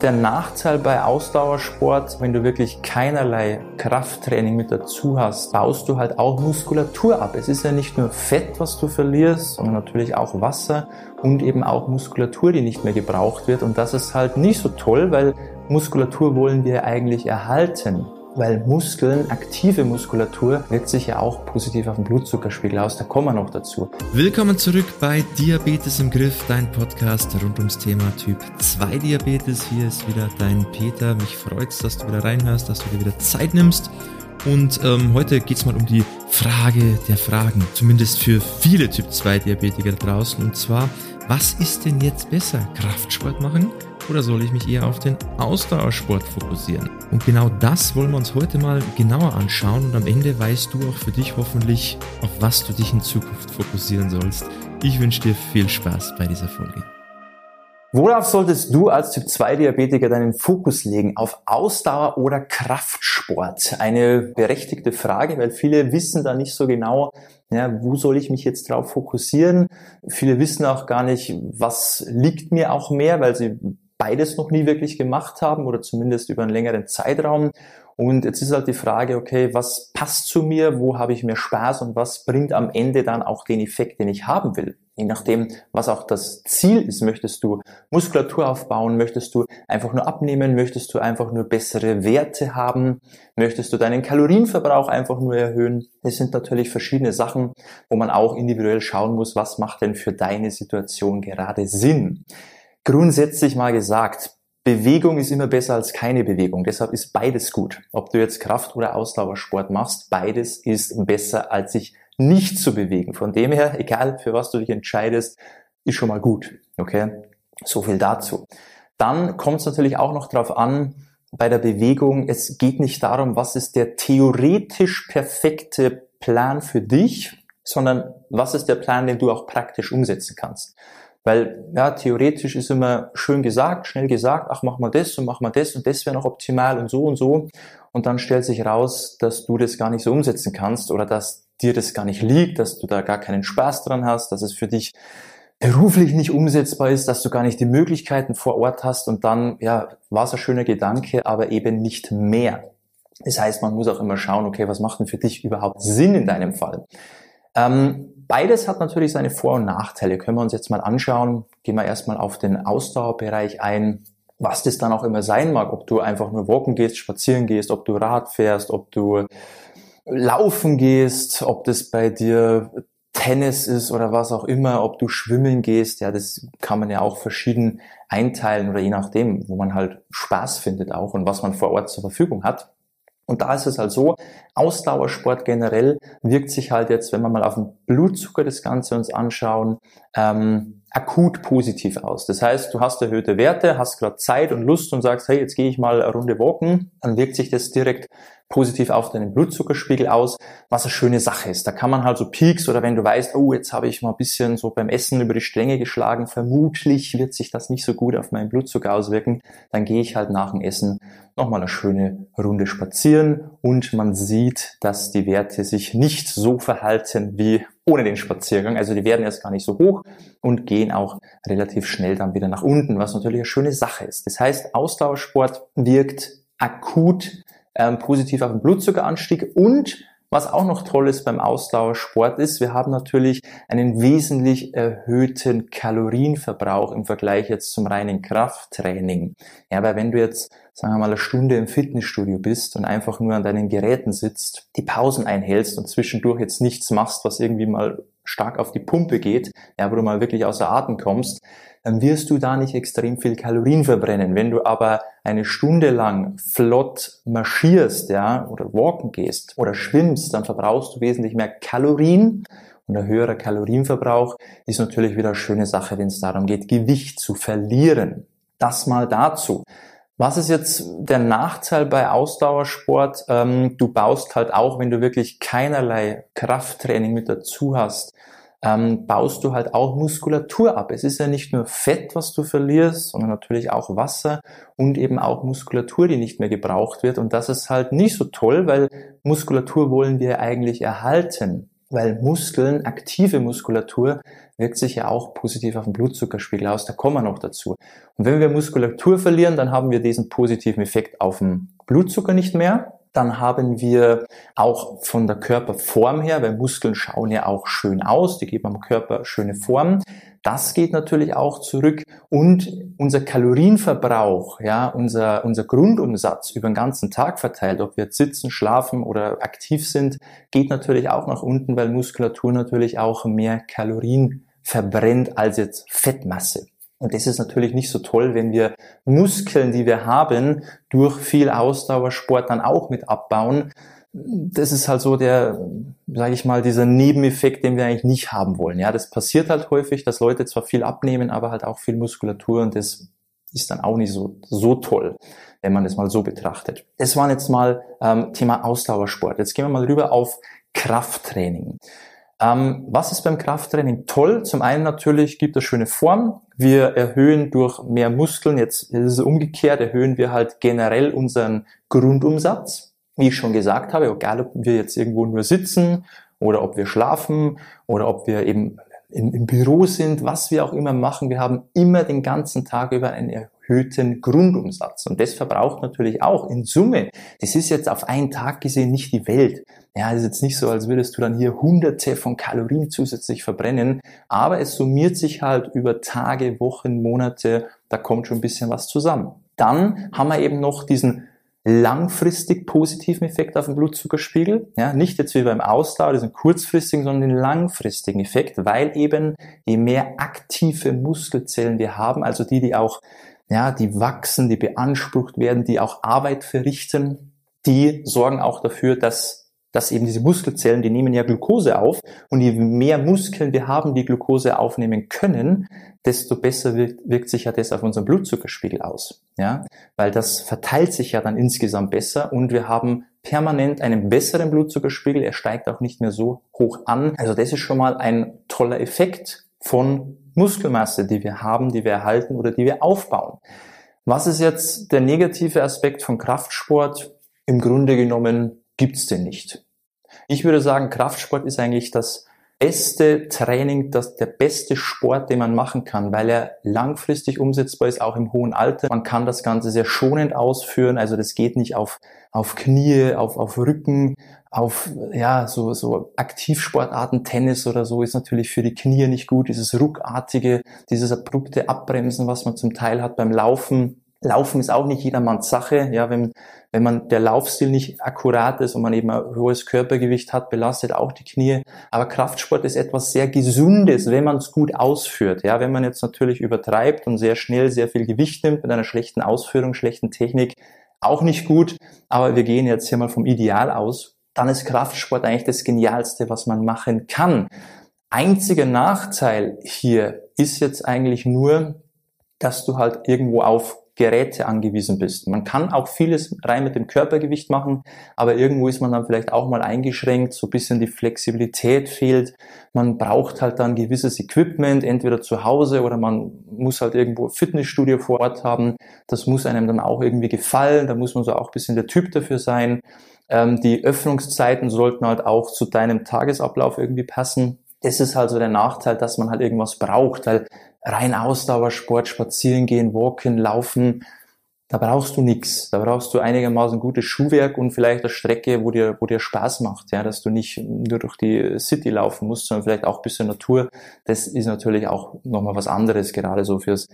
Der Nachteil bei Ausdauersport, wenn du wirklich keinerlei Krafttraining mit dazu hast, baust du halt auch Muskulatur ab. Es ist ja nicht nur Fett, was du verlierst, sondern natürlich auch Wasser und eben auch Muskulatur, die nicht mehr gebraucht wird. Und das ist halt nicht so toll, weil Muskulatur wollen wir eigentlich erhalten weil Muskeln, aktive Muskulatur, wirkt sich ja auch positiv auf den Blutzuckerspiegel aus. Da kommen wir noch dazu. Willkommen zurück bei Diabetes im Griff, dein Podcast rund ums Thema Typ 2 Diabetes. Hier ist wieder dein Peter. Mich freut's, dass du wieder reinhörst, dass du dir wieder Zeit nimmst. Und ähm, heute geht's mal um die Frage der Fragen, zumindest für viele Typ 2 Diabetiker draußen. Und zwar, was ist denn jetzt besser? Kraftsport machen oder soll ich mich eher auf den Ausdauersport fokussieren? Und genau das wollen wir uns heute mal genauer anschauen und am Ende weißt du auch für dich hoffentlich, auf was du dich in Zukunft fokussieren sollst. Ich wünsche dir viel Spaß bei dieser Folge. Worauf solltest du als Typ 2 Diabetiker deinen Fokus legen? Auf Ausdauer oder Kraftsport? Eine berechtigte Frage, weil viele wissen da nicht so genau, ja, wo soll ich mich jetzt drauf fokussieren? Viele wissen auch gar nicht, was liegt mir auch mehr, weil sie beides noch nie wirklich gemacht haben oder zumindest über einen längeren Zeitraum. Und jetzt ist halt die Frage, okay, was passt zu mir, wo habe ich mehr Spaß und was bringt am Ende dann auch den Effekt, den ich haben will. Je nachdem, was auch das Ziel ist, möchtest du Muskulatur aufbauen, möchtest du einfach nur abnehmen, möchtest du einfach nur bessere Werte haben, möchtest du deinen Kalorienverbrauch einfach nur erhöhen. Das sind natürlich verschiedene Sachen, wo man auch individuell schauen muss, was macht denn für deine Situation gerade Sinn grundsätzlich mal gesagt, Bewegung ist immer besser als keine Bewegung. Deshalb ist beides gut. Ob du jetzt Kraft- oder Ausdauersport machst, beides ist besser als sich nicht zu bewegen. Von dem her, egal für was du dich entscheidest, ist schon mal gut. Okay? So viel dazu. Dann kommt es natürlich auch noch darauf an, bei der Bewegung, es geht nicht darum, was ist der theoretisch perfekte Plan für dich, sondern was ist der Plan, den du auch praktisch umsetzen kannst. Weil ja, theoretisch ist immer schön gesagt, schnell gesagt, ach mach mal das und mach mal das und das wäre noch optimal und so und so. Und dann stellt sich raus, dass du das gar nicht so umsetzen kannst oder dass dir das gar nicht liegt, dass du da gar keinen Spaß dran hast, dass es für dich beruflich nicht umsetzbar ist, dass du gar nicht die Möglichkeiten vor Ort hast und dann, ja, war es ein schöner Gedanke, aber eben nicht mehr. Das heißt, man muss auch immer schauen, okay, was macht denn für dich überhaupt Sinn in deinem Fall? Ähm, Beides hat natürlich seine Vor- und Nachteile. Können wir uns jetzt mal anschauen. Gehen wir erstmal auf den Ausdauerbereich ein. Was das dann auch immer sein mag, ob du einfach nur walken gehst, spazieren gehst, ob du Rad fährst, ob du laufen gehst, ob das bei dir Tennis ist oder was auch immer, ob du schwimmen gehst, ja, das kann man ja auch verschieden einteilen oder je nachdem, wo man halt Spaß findet auch und was man vor Ort zur Verfügung hat. Und da ist es halt so, Ausdauersport generell wirkt sich halt jetzt, wenn wir mal auf den Blutzucker das Ganze uns anschauen, ähm, akut positiv aus. Das heißt, du hast erhöhte Werte, hast gerade Zeit und Lust und sagst, hey, jetzt gehe ich mal eine Runde walken, dann wirkt sich das direkt positiv auf deinen Blutzuckerspiegel aus, was eine schöne Sache ist. Da kann man halt so Peaks oder wenn du weißt, oh, jetzt habe ich mal ein bisschen so beim Essen über die Stränge geschlagen, vermutlich wird sich das nicht so gut auf meinen Blutzucker auswirken, dann gehe ich halt nach dem Essen nochmal eine schöne Runde spazieren und man sieht, dass die Werte sich nicht so verhalten wie ohne den Spaziergang. Also die werden erst gar nicht so hoch und gehen auch relativ schnell dann wieder nach unten, was natürlich eine schöne Sache ist. Das heißt, Ausdauersport wirkt akut ähm, positiv auf den Blutzuckeranstieg und was auch noch toll ist beim Ausdauersport ist, wir haben natürlich einen wesentlich erhöhten Kalorienverbrauch im Vergleich jetzt zum reinen Krafttraining. Ja, weil wenn du jetzt, sagen wir mal, eine Stunde im Fitnessstudio bist und einfach nur an deinen Geräten sitzt, die Pausen einhältst und zwischendurch jetzt nichts machst, was irgendwie mal stark auf die Pumpe geht, ja, wo du mal wirklich außer Atem kommst, dann wirst du da nicht extrem viel Kalorien verbrennen. Wenn du aber eine Stunde lang flott marschierst, ja, oder walken gehst oder schwimmst, dann verbrauchst du wesentlich mehr Kalorien. Und ein höherer Kalorienverbrauch ist natürlich wieder eine schöne Sache, wenn es darum geht, Gewicht zu verlieren. Das mal dazu. Was ist jetzt der Nachteil bei Ausdauersport? Ähm, du baust halt auch, wenn du wirklich keinerlei Krafttraining mit dazu hast, ähm, baust du halt auch Muskulatur ab. Es ist ja nicht nur Fett, was du verlierst, sondern natürlich auch Wasser und eben auch Muskulatur, die nicht mehr gebraucht wird. Und das ist halt nicht so toll, weil Muskulatur wollen wir eigentlich erhalten. Weil Muskeln, aktive Muskulatur, wirkt sich ja auch positiv auf den Blutzuckerspiegel aus. Da kommen wir noch dazu. Und wenn wir Muskulatur verlieren, dann haben wir diesen positiven Effekt auf den Blutzucker nicht mehr. Dann haben wir auch von der Körperform her, weil Muskeln schauen ja auch schön aus, die geben am Körper schöne Form. Das geht natürlich auch zurück und unser Kalorienverbrauch, ja, unser, unser Grundumsatz über den ganzen Tag verteilt, ob wir jetzt sitzen, schlafen oder aktiv sind, geht natürlich auch nach unten, weil Muskulatur natürlich auch mehr Kalorien verbrennt als jetzt Fettmasse. Und das ist natürlich nicht so toll, wenn wir Muskeln, die wir haben, durch viel Ausdauersport dann auch mit abbauen. Das ist halt so der, sage ich mal, dieser Nebeneffekt, den wir eigentlich nicht haben wollen. Ja, das passiert halt häufig, dass Leute zwar viel abnehmen, aber halt auch viel Muskulatur und das ist dann auch nicht so, so toll, wenn man das mal so betrachtet. Das war jetzt mal ähm, Thema Ausdauersport. Jetzt gehen wir mal rüber auf Krafttraining. Ähm, was ist beim Krafttraining toll? Zum einen natürlich gibt es schöne Form. Wir erhöhen durch mehr Muskeln, jetzt ist es umgekehrt, erhöhen wir halt generell unseren Grundumsatz. Wie ich schon gesagt habe, egal ob wir jetzt irgendwo nur sitzen oder ob wir schlafen oder ob wir eben im, im Büro sind, was wir auch immer machen, wir haben immer den ganzen Tag über einen erhöhten Grundumsatz. Und das verbraucht natürlich auch in Summe. Das ist jetzt auf einen Tag gesehen nicht die Welt. Ja, ist jetzt nicht so, als würdest du dann hier hunderte von Kalorien zusätzlich verbrennen, aber es summiert sich halt über Tage, Wochen, Monate, da kommt schon ein bisschen was zusammen. Dann haben wir eben noch diesen langfristig positiven Effekt auf den Blutzuckerspiegel. Ja, nicht jetzt wie beim Ausdauer, diesen kurzfristigen, sondern den langfristigen Effekt, weil eben je mehr aktive Muskelzellen wir haben, also die, die auch, ja, die wachsen, die beansprucht werden, die auch Arbeit verrichten, die sorgen auch dafür, dass dass eben diese Muskelzellen, die nehmen ja Glucose auf und je mehr Muskeln wir haben, die Glucose aufnehmen können, desto besser wirkt, wirkt sich ja das auf unseren Blutzuckerspiegel aus. Ja, weil das verteilt sich ja dann insgesamt besser und wir haben permanent einen besseren Blutzuckerspiegel. Er steigt auch nicht mehr so hoch an. Also das ist schon mal ein toller Effekt von Muskelmasse, die wir haben, die wir erhalten oder die wir aufbauen. Was ist jetzt der negative Aspekt von Kraftsport? Im Grunde genommen gibt's den nicht. Ich würde sagen, Kraftsport ist eigentlich das beste Training, das, der beste Sport, den man machen kann, weil er langfristig umsetzbar ist, auch im hohen Alter. Man kann das Ganze sehr schonend ausführen, also das geht nicht auf, auf Knie, auf, auf Rücken, auf ja so, so Aktivsportarten, Tennis oder so ist natürlich für die Knie nicht gut. Dieses ruckartige, dieses abrupte Abbremsen, was man zum Teil hat beim Laufen, Laufen ist auch nicht jedermanns Sache. Ja, wenn, wenn man der Laufstil nicht akkurat ist und man eben ein hohes Körpergewicht hat, belastet auch die Knie. Aber Kraftsport ist etwas sehr Gesundes, wenn man es gut ausführt. Ja, wenn man jetzt natürlich übertreibt und sehr schnell sehr viel Gewicht nimmt mit einer schlechten Ausführung, schlechten Technik, auch nicht gut. Aber wir gehen jetzt hier mal vom Ideal aus. Dann ist Kraftsport eigentlich das Genialste, was man machen kann. Einziger Nachteil hier ist jetzt eigentlich nur, dass du halt irgendwo auf Geräte angewiesen bist. Man kann auch vieles rein mit dem Körpergewicht machen, aber irgendwo ist man dann vielleicht auch mal eingeschränkt, so ein bisschen die Flexibilität fehlt. Man braucht halt dann gewisses Equipment, entweder zu Hause oder man muss halt irgendwo Fitnessstudio vor Ort haben. Das muss einem dann auch irgendwie gefallen, da muss man so auch ein bisschen der Typ dafür sein. Ähm, die Öffnungszeiten sollten halt auch zu deinem Tagesablauf irgendwie passen. Das ist halt so der Nachteil, dass man halt irgendwas braucht, weil rein Ausdauersport, spazieren gehen, walken, laufen, da brauchst du nichts. Da brauchst du einigermaßen gutes Schuhwerk und vielleicht eine Strecke, wo dir, wo dir Spaß macht, ja, dass du nicht nur durch die City laufen musst, sondern vielleicht auch ein bisschen Natur. Das ist natürlich auch nochmal was anderes, gerade so fürs,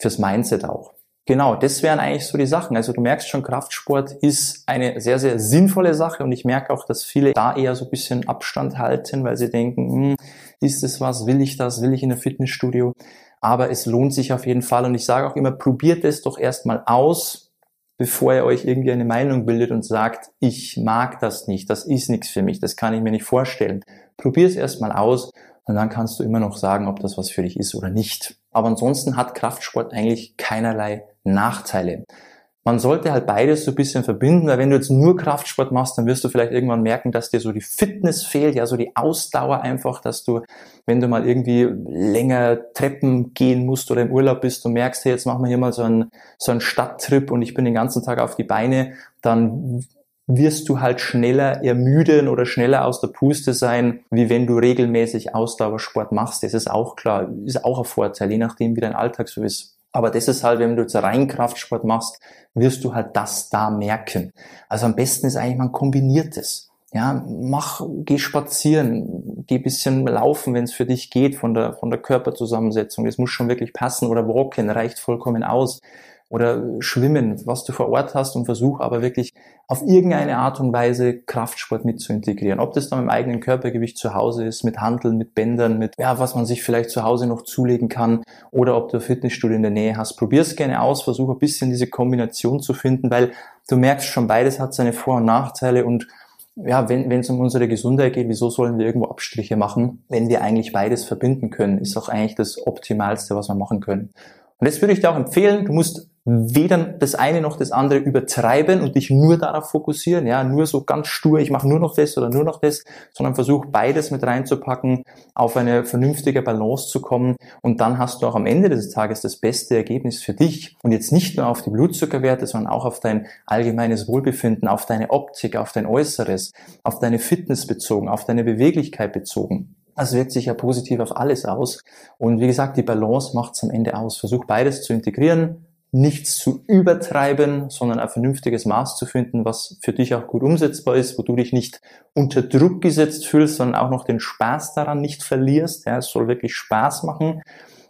fürs Mindset auch. Genau, das wären eigentlich so die Sachen. Also du merkst schon, Kraftsport ist eine sehr, sehr sinnvolle Sache und ich merke auch, dass viele da eher so ein bisschen Abstand halten, weil sie denken, hm, ist das was, will ich das, will ich in ein Fitnessstudio? aber es lohnt sich auf jeden Fall und ich sage auch immer, probiert es doch erstmal aus, bevor ihr euch irgendwie eine Meinung bildet und sagt, ich mag das nicht, das ist nichts für mich, das kann ich mir nicht vorstellen. Probier es erstmal aus und dann kannst du immer noch sagen, ob das was für dich ist oder nicht. Aber ansonsten hat Kraftsport eigentlich keinerlei Nachteile man sollte halt beides so ein bisschen verbinden, weil wenn du jetzt nur Kraftsport machst, dann wirst du vielleicht irgendwann merken, dass dir so die Fitness fehlt, ja, so die Ausdauer einfach, dass du, wenn du mal irgendwie länger Treppen gehen musst oder im Urlaub bist, du merkst, hey, jetzt machen wir hier mal so einen, so einen Stadttrip und ich bin den ganzen Tag auf die Beine, dann wirst du halt schneller ermüden oder schneller aus der Puste sein, wie wenn du regelmäßig Ausdauersport machst. Das ist auch klar, ist auch ein Vorteil, je nachdem wie dein Alltag so ist. Aber das ist halt, wenn du jetzt rein Kraftsport machst, wirst du halt das da merken. Also am besten ist eigentlich, man kombiniert es. Ja, mach, geh spazieren, geh bisschen laufen, wenn es für dich geht, von der, von der Körperzusammensetzung. Das muss schon wirklich passen. Oder walken reicht vollkommen aus oder schwimmen, was du vor Ort hast und versuch aber wirklich auf irgendeine Art und Weise Kraftsport mit zu integrieren. Ob das dann im eigenen Körpergewicht zu Hause ist, mit Handeln, mit Bändern, mit ja, was man sich vielleicht zu Hause noch zulegen kann oder ob du ein Fitnessstudio in der Nähe hast. Probier es gerne aus, versuch ein bisschen diese Kombination zu finden, weil du merkst schon, beides hat seine Vor- und Nachteile und ja, wenn es um unsere Gesundheit geht, wieso sollen wir irgendwo Abstriche machen, wenn wir eigentlich beides verbinden können? Ist auch eigentlich das Optimalste, was wir machen können. Und das würde ich dir auch empfehlen. Du musst weder das eine noch das andere übertreiben und dich nur darauf fokussieren, ja, nur so ganz stur, ich mache nur noch das oder nur noch das, sondern versuch beides mit reinzupacken, auf eine vernünftige Balance zu kommen und dann hast du auch am Ende des Tages das beste Ergebnis für dich und jetzt nicht nur auf die Blutzuckerwerte, sondern auch auf dein allgemeines Wohlbefinden, auf deine Optik, auf dein Äußeres, auf deine Fitness bezogen, auf deine Beweglichkeit bezogen. Das wirkt sich ja positiv auf alles aus. Und wie gesagt, die Balance macht es am Ende aus. Versuch beides zu integrieren, nichts zu übertreiben, sondern ein vernünftiges Maß zu finden, was für dich auch gut umsetzbar ist, wo du dich nicht unter Druck gesetzt fühlst, sondern auch noch den Spaß daran nicht verlierst. Ja, es soll wirklich Spaß machen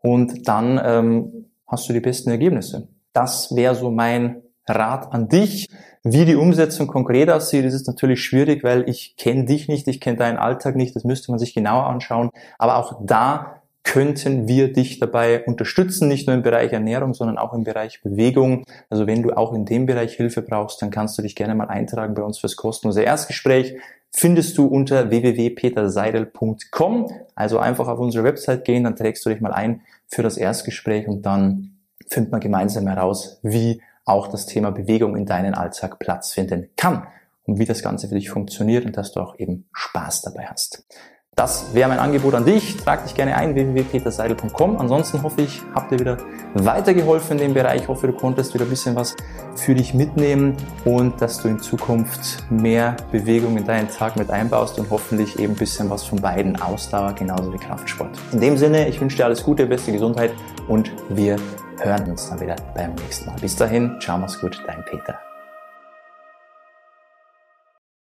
und dann ähm, hast du die besten Ergebnisse. Das wäre so mein Rat an dich. Wie die Umsetzung konkret aussieht, ist es natürlich schwierig, weil ich kenne dich nicht, ich kenne deinen Alltag nicht, das müsste man sich genauer anschauen. Aber auch da könnten wir dich dabei unterstützen, nicht nur im Bereich Ernährung, sondern auch im Bereich Bewegung. Also wenn du auch in dem Bereich Hilfe brauchst, dann kannst du dich gerne mal eintragen bei uns fürs kostenlose Erstgespräch. Findest du unter www.peterseidel.com. Also einfach auf unsere Website gehen, dann trägst du dich mal ein für das Erstgespräch und dann findet man gemeinsam heraus, wie auch das Thema Bewegung in deinen Alltag Platz finden kann und wie das Ganze für dich funktioniert und dass du auch eben Spaß dabei hast. Das wäre mein Angebot an dich. Trag dich gerne ein, www.peterseidel.com. Ansonsten hoffe ich, habt ihr wieder weitergeholfen in dem Bereich. Ich hoffe, du konntest wieder ein bisschen was für dich mitnehmen und dass du in Zukunft mehr Bewegung in deinen Tag mit einbaust und hoffentlich eben ein bisschen was von beiden Ausdauer genauso wie Kraftsport. In dem Sinne, ich wünsche dir alles Gute, beste Gesundheit und wir hören uns dann wieder beim nächsten Mal. Bis dahin, ciao, mach's gut, dein Peter.